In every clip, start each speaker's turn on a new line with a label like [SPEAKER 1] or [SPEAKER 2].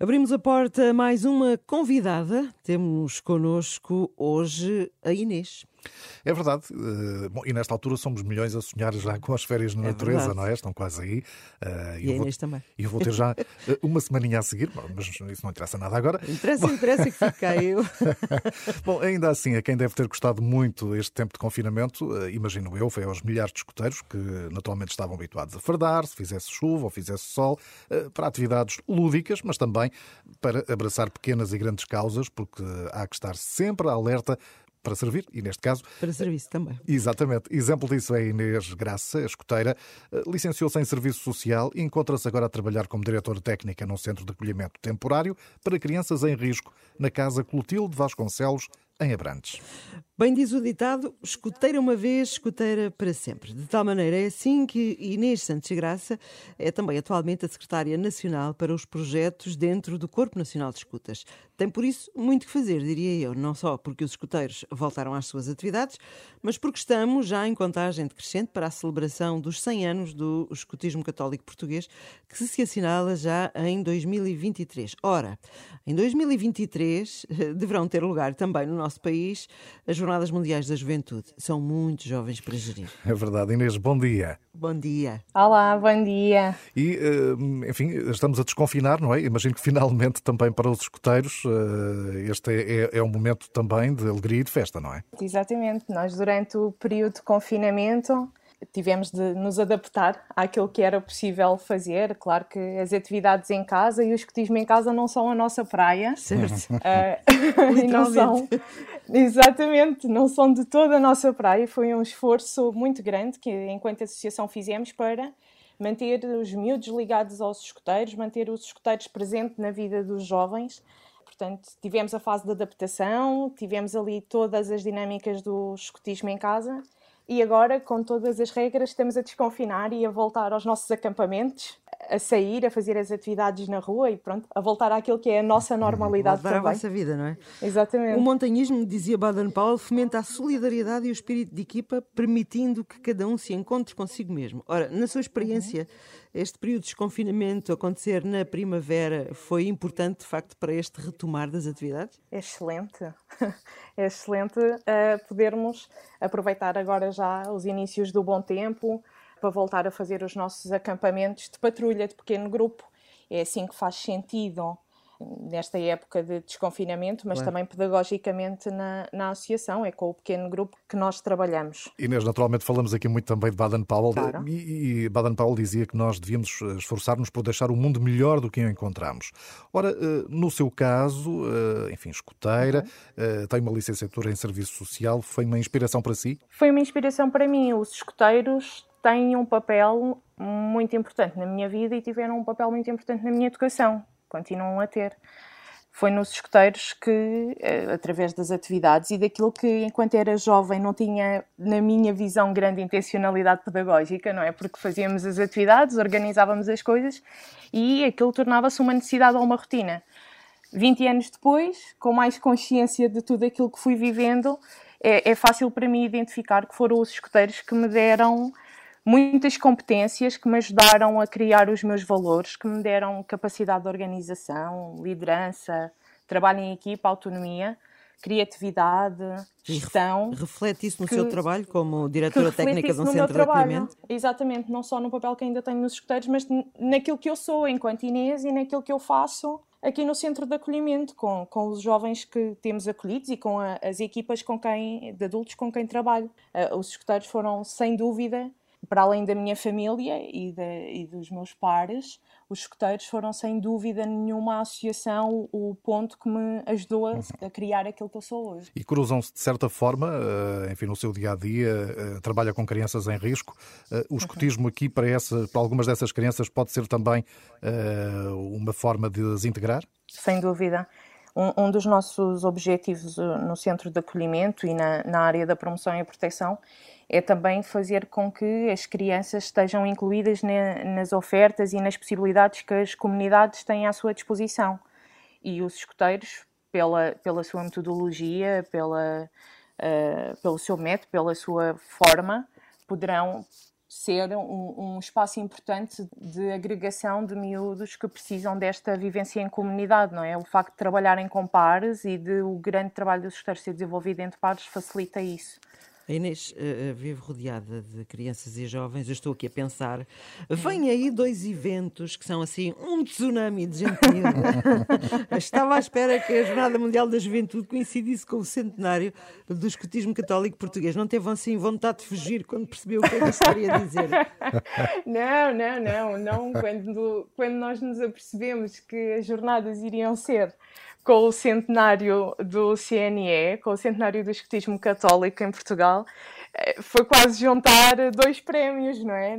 [SPEAKER 1] Abrimos a porta a mais uma convidada. Temos connosco hoje a Inês.
[SPEAKER 2] É verdade. Uh, bom, e nesta altura somos milhões a sonhar já com as férias na é natureza, verdade. não é? Estão quase aí.
[SPEAKER 1] Uh, e a Inês também.
[SPEAKER 2] E eu vou ter já uh, uma semaninha a seguir, mas isso não interessa nada agora.
[SPEAKER 1] Interessa, bom... interessa que fica eu.
[SPEAKER 2] bom, ainda assim, a quem deve ter gostado muito este tempo de confinamento, imagino eu, foi aos milhares de escuteiros que naturalmente estavam habituados a fardar, se fizesse chuva ou fizesse sol, para atividades lúdicas, mas também para abraçar pequenas e grandes causas, porque há que estar sempre alerta para servir, e neste caso.
[SPEAKER 1] Para serviço também.
[SPEAKER 2] Exatamente. Exemplo disso é Inês Graça, escoteira. Eh, licenciou-se em Serviço Social e encontra-se agora a trabalhar como diretora técnica num centro de acolhimento temporário para crianças em risco, na Casa Clotilde Vasconcelos, em Abrantes.
[SPEAKER 1] Bem diz o ditado, escuteira uma vez, escuteira para sempre. De tal maneira é assim que Inês Santos Graça é também atualmente a secretária nacional para os projetos dentro do Corpo Nacional de Escutas. Tem por isso muito que fazer, diria eu, não só porque os escuteiros voltaram às suas atividades, mas porque estamos já em contagem decrescente para a celebração dos 100 anos do escutismo católico português, que se assinala já em 2023. Ora, em 2023 deverão ter lugar também no nosso país as Jornadas Mundiais da Juventude. São muitos jovens para gerir.
[SPEAKER 2] É verdade. Inês, bom dia.
[SPEAKER 1] Bom dia.
[SPEAKER 3] Olá, bom dia.
[SPEAKER 2] E, eh, enfim, estamos a desconfinar, não é? Imagino que finalmente também para os escuteiros eh, este é, é, é um momento também de alegria e de festa, não é?
[SPEAKER 3] Exatamente. Nós, durante o período de confinamento, tivemos de nos adaptar àquilo que era possível fazer. Claro que as atividades em casa e o escotismo em casa não são a nossa praia.
[SPEAKER 1] Certo. Uh,
[SPEAKER 3] não são, exatamente, não são de toda a nossa praia. Foi um esforço muito grande que, enquanto associação, fizemos para manter os miúdos ligados aos escoteiros, manter os escoteiros presentes na vida dos jovens. Portanto, tivemos a fase de adaptação, tivemos ali todas as dinâmicas do escotismo em casa e agora, com todas as regras, estamos a desconfinar e a voltar aos nossos acampamentos, a sair, a fazer as atividades na rua e pronto, a voltar àquilo que é a nossa normalidade
[SPEAKER 1] voltar
[SPEAKER 3] também.
[SPEAKER 1] à vossa vida, não é?
[SPEAKER 3] Exatamente.
[SPEAKER 1] O montanhismo, dizia Baden-Powell, fomenta a solidariedade e o espírito de equipa, permitindo que cada um se encontre consigo mesmo. Ora, na sua experiência, uhum. este período de desconfinamento acontecer na primavera foi importante, de facto, para este retomar das atividades?
[SPEAKER 3] É excelente. É excelente uh, podermos aproveitar agora já os inícios do bom tempo para voltar a fazer os nossos acampamentos de patrulha de pequeno grupo. É assim que faz sentido nesta época de desconfinamento, mas claro. também pedagogicamente na, na associação, é com o pequeno grupo que nós trabalhamos.
[SPEAKER 2] Inês, naturalmente falamos aqui muito também de Baden-Powell claro. e, e Baden-Powell dizia que nós devíamos eh, esforçar-nos por deixar o mundo melhor do que o encontramos. Ora, eh, no seu caso, eh, enfim, escoteira, uhum. tem uma licenciatura em Serviço Social, foi uma inspiração para si?
[SPEAKER 3] Foi uma inspiração para mim. Os escoteiros têm um papel muito importante na minha vida e tiveram um papel muito importante na minha educação continuam a ter. Foi nos escuteiros que, eh, através das atividades e daquilo que, enquanto era jovem, não tinha, na minha visão, grande intencionalidade pedagógica, não é? Porque fazíamos as atividades, organizávamos as coisas e aquilo tornava-se uma necessidade ou uma rotina. 20 anos depois, com mais consciência de tudo aquilo que fui vivendo, é, é fácil para mim identificar que foram os escuteiros que me deram muitas competências que me ajudaram a criar os meus valores, que me deram capacidade de organização, liderança, trabalho em equipa, autonomia, criatividade, gestão.
[SPEAKER 1] Reflete isso no que, seu trabalho como diretora técnica de um centro de acolhimento?
[SPEAKER 3] Exatamente, não só no papel que ainda tenho nos escuteiros, mas naquilo que eu sou enquanto Inês e naquilo que eu faço aqui no centro de acolhimento, com, com os jovens que temos acolhidos e com a, as equipas com quem, de adultos com quem trabalho. Uh, os escuteiros foram, sem dúvida, para além da minha família e, de, e, dos meus pares, os escuteiros foram sem dúvida nenhuma associação o ponto que me ajudou a, a criar aquilo que eu sou hoje.
[SPEAKER 2] E cruzam-se de certa forma, eh, enfim, no seu dia a dia, eh, trabalha com crianças em risco. Eh, o escutismo uhum. aqui para, essa, para algumas dessas crianças pode ser também uma forma de as integrar?
[SPEAKER 3] Sem dúvida. Um, um, dos nossos objetivos no centro de acolhimento e na, na área da promoção e proteção é também fazer com que as crianças estejam incluídas na, nas ofertas e nas possibilidades que as comunidades têm à sua disposição. E os escuteiros, pela, pela sua metodologia, pela, uh, pelo seu método, pela sua forma, poderão ser um, um, espaço importante de agregação de miúdos que precisam desta vivência em comunidade, não é? O facto de trabalharem com pares e de o grande trabalho dos gestores ser desenvolvido entre pares facilita isso.
[SPEAKER 1] A Inês uh, vive rodeada de crianças e jovens. Eu estou aqui a pensar. Vêm aí dois eventos que são assim um tsunami de gente Estava à espera que a Jornada Mundial da Juventude coincidisse com o centenário do escotismo católico português. Não teve assim vontade de fugir quando percebeu o que é que estaria a dizer?
[SPEAKER 3] Não, não, não. não. Quando, quando nós nos apercebemos que as jornadas iriam ser com o centenário do CNE, com o centenário do escotismo católico em Portugal, eh, foi quase juntar dois prémios, não é?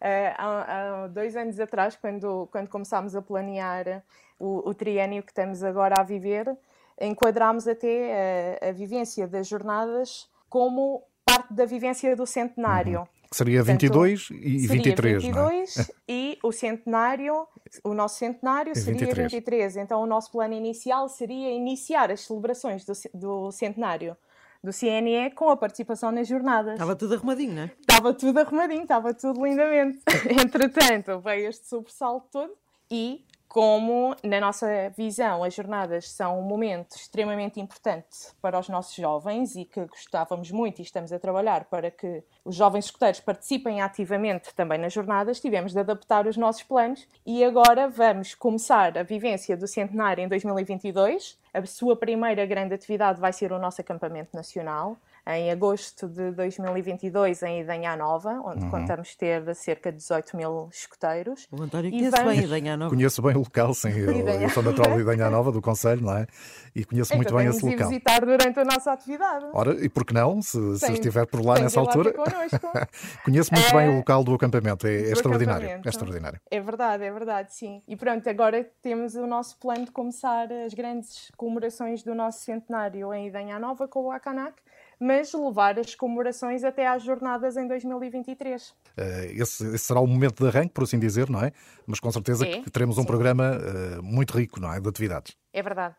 [SPEAKER 3] Eh, há, há dois anos atrás, quando, quando começámos a planear o, o triênio que estamos agora a viver, enquadrámos até a, a vivência das jornadas como parte da vivência do centenário.
[SPEAKER 2] Que seria 22 Portanto, e 23,
[SPEAKER 3] seria 22 não é? e o centenário, o nosso centenário seria 23. 23. Então o nosso plano inicial seria iniciar as celebrações do, do centenário do CNE com a participação nas jornadas.
[SPEAKER 1] Estava tudo arrumadinho, não é?
[SPEAKER 3] Estava tudo arrumadinho, estava tudo lindamente. Entretanto, veio este sobressalto todo e como, na nossa visão, as jornadas são um momento extremamente importante para os nossos jovens e que gostávamos muito e estamos a trabalhar para que os jovens escuteiros participem ativamente também nas jornadas, tivemos de adaptar os nossos planos e agora vamos começar a vivência do centenário em 2022. A sua primeira grande atividade vai ser o nosso acampamento nacional em agosto de 2022 em Idanha Nova, onde uhum. contamos ter cerca de 18 mil escoteiros.
[SPEAKER 1] O António conhece vamos... bem Idanha Nova.
[SPEAKER 2] Conheço bem o local, sim. Eu, eu sou natural de Idanha Nova, do Conselho, não é? E conheço muito bem esse local.
[SPEAKER 3] visitar durante a nossa atividade.
[SPEAKER 2] Ora, e por que não, se, se estiver por lá nessa altura? conheço muito é... bem o local do acampamento, é, é extraordinário. Acampamento. É extraordinário.
[SPEAKER 3] É verdade, é verdade, sim. E pronto, agora temos o nosso plano de começar as grandes comemorações do nosso centenário em Idanha Nova com o Akanak mas levar as comemorações até às jornadas em 2023.
[SPEAKER 2] Eh, esse, esse, será o momento de arranque, por assim dizer, não é? Mas com certeza é, que teremos um sim. programa uh, muito rico, não é? De atividades.
[SPEAKER 3] É verdade.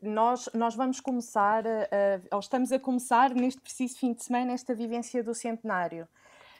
[SPEAKER 3] Nós, nós vamos começar, uh, ou estamos a começar neste preciso fim de semana, esta vivência do centenário.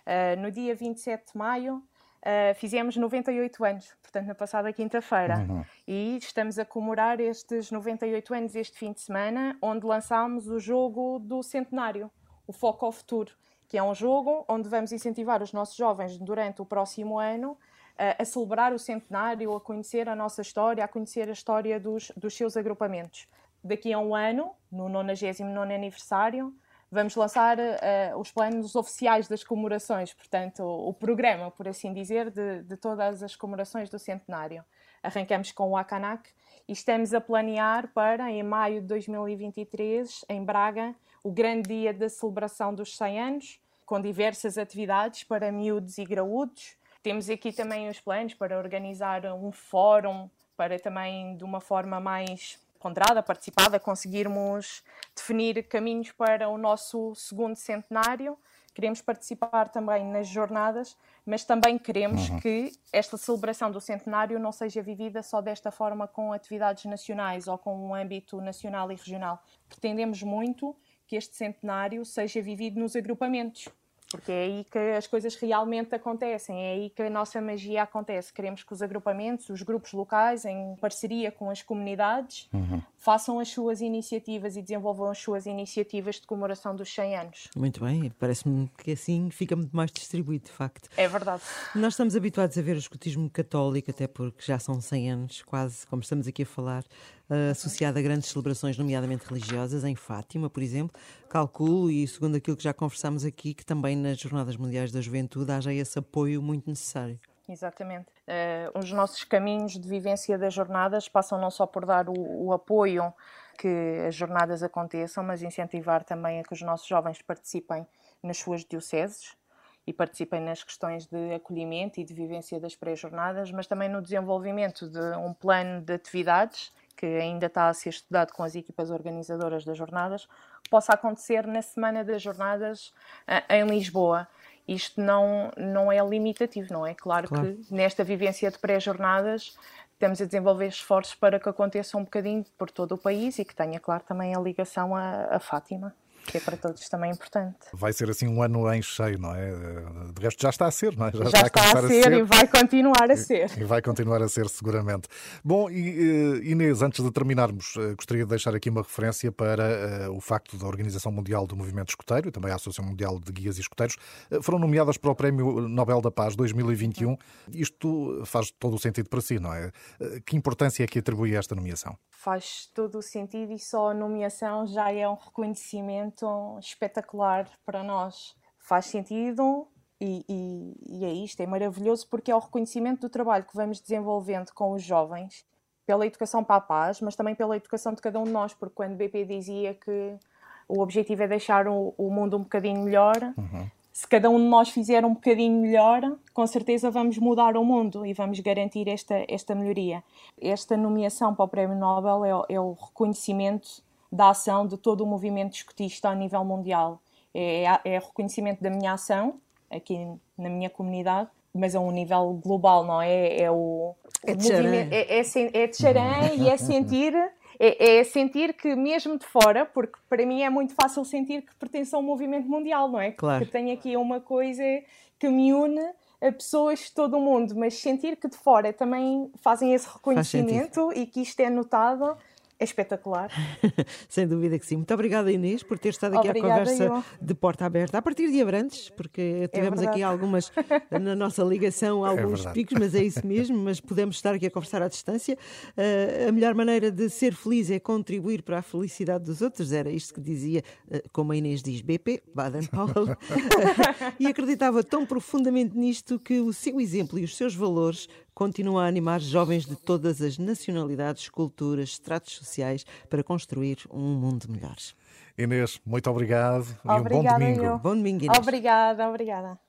[SPEAKER 3] Uh, no dia 27 de maio, uh, fizemos 98 anos, portanto, na passada quinta-feira. Uhum. E estamos a comemorar estes 98 anos este fim de semana, onde lançámos o jogo do centenário, o Foco ao Futuro, que é um jogo onde vamos incentivar os nossos jovens durante o próximo ano uh, a celebrar o centenário, a conhecer a nossa história, a conhecer a história dos, dos seus agrupamentos. Daqui a um ano, no 99 aniversário, vamos lançar uh, os planos oficiais das comemorações, portanto, o, o programa, por assim dizer, de, de, todas as comemorações do centenário. Arrancamos com o Akanak e estamos a planear para, em maio de 2023, em Braga, o grande dia da celebração dos 100 anos, com diversas atividades para miúdos e graúdos. Temos aqui também os planos para organizar um fórum, para também, de uma forma mais ponderada, participada, conseguirmos definir caminhos para o nosso segundo centenário. Queremos participar também nas jornadas, mas também queremos uhum. que esta celebração do centenário não seja vivida só desta forma com atividades nacionais ou com um âmbito nacional e regional. Pretendemos muito que este centenário seja vivido nos agrupamentos porque é aí que as coisas realmente acontecem, é aí que a nossa magia acontece. Queremos que os agrupamentos, os grupos locais, em parceria com as comunidades, uhum. Façam as suas iniciativas e desenvolvam as suas iniciativas de comemoração dos 100 anos.
[SPEAKER 1] Muito bem, parece-me que assim fica muito mais distribuído, de facto.
[SPEAKER 3] É verdade.
[SPEAKER 1] Nós estamos habituados a ver o escotismo católico, até porque já são 100 anos, quase, como estamos aqui a falar, uh, associado a grandes celebrações, nomeadamente religiosas, em Fátima, por exemplo. Calculo, e segundo aquilo que já conversámos aqui, que também nas Jornadas Mundiais da Juventude haja esse apoio muito necessário.
[SPEAKER 3] Exatamente. Uh, os nossos caminhos de vivência das jornadas passam não só por dar o, o, apoio que as jornadas aconteçam, mas incentivar também a que os nossos jovens participem nas suas dioceses e participem nas questões de acolhimento e de vivência das pré-jornadas, mas também no desenvolvimento de um plano de atividades que ainda está a ser estudado com as equipas organizadoras das jornadas, possa acontecer na semana das jornadas uh, em Lisboa. Isto não, não é limitativo, não é? Claro, claro. que nesta vivência de pré-jornadas estamos a desenvolver esforços para que aconteça um bocadinho por todo o país e que tenha, claro, também a ligação a Fátima. Que é para todos também importante.
[SPEAKER 2] Vai ser assim um ano em cheio, não é? De resto já está a ser, não é?
[SPEAKER 3] Já, já está, a, a, ser, e vai continuar a ser.
[SPEAKER 2] E, e vai continuar a ser, seguramente. Bom, e, eh, Inês, antes de terminarmos, eh, gostaria de deixar aqui uma referência para uh, o facto da Organização Mundial do Movimento Escoteiro e também a Associação Mundial de Guias e Escoteiros uh, foram nomeadas para o Prémio Nobel da Paz 2021. Isto faz todo o sentido para si, não é? Uh, que importância é que atribui a esta nomeação?
[SPEAKER 3] Faz todo o sentido e só a nomeação já é um reconhecimento espetacular para nós. Faz sentido e, e, e, é isto, é maravilhoso porque é o reconhecimento do trabalho que vamos desenvolvendo com os jovens, pela educação para a paz, mas também pela educação de cada um de nós, porque quando BP dizia que o objetivo é deixar o, o mundo um bocadinho melhor, uhum. se cada um de nós fizer um bocadinho melhor, com certeza vamos mudar o mundo e vamos garantir esta, esta melhoria. Esta nomeação para o Prémio Nobel é, é o reconhecimento da ação de todo o movimento escotista a nível mundial. É, é reconhecimento da minha ação aqui na minha comunidade, mas a um nível global, não é? É o,
[SPEAKER 1] é de movimento,
[SPEAKER 3] é, é, é de charã e é sentir é, é, sentir que mesmo de fora, porque para mim é muito fácil sentir que pertenço a um movimento mundial, não é?
[SPEAKER 1] Claro.
[SPEAKER 3] Que tenho aqui uma coisa que me une a pessoas de todo o mundo, mas sentir que de fora também fazem esse reconhecimento e que isto é notado é espetacular.
[SPEAKER 1] Sem dúvida que sim. Muito obrigada, Inês, por ter estado aqui
[SPEAKER 3] obrigada,
[SPEAKER 1] à conversa
[SPEAKER 3] eu.
[SPEAKER 1] de porta aberta. A partir de Abrantes, porque é tivemos é aqui algumas, na nossa ligação, é alguns é picos, mas é isso mesmo. Mas podemos estar aqui a conversar à distância. Uh, a melhor maneira de ser feliz é contribuir para a felicidade dos outros. Era isto que dizia, uh, como a Inês diz, BP, Baden-Powell. e acreditava tão profundamente nisto que o seu exemplo e os seus valores continua a animar jovens de todas as nacionalidades, culturas, estratos sociais para construir um mundo melhor.
[SPEAKER 2] Inês, muito obrigado
[SPEAKER 3] obrigada,
[SPEAKER 2] e um bom domingo.
[SPEAKER 3] Eu.
[SPEAKER 1] Bom domingo, Inês.
[SPEAKER 3] Obrigada, obrigada.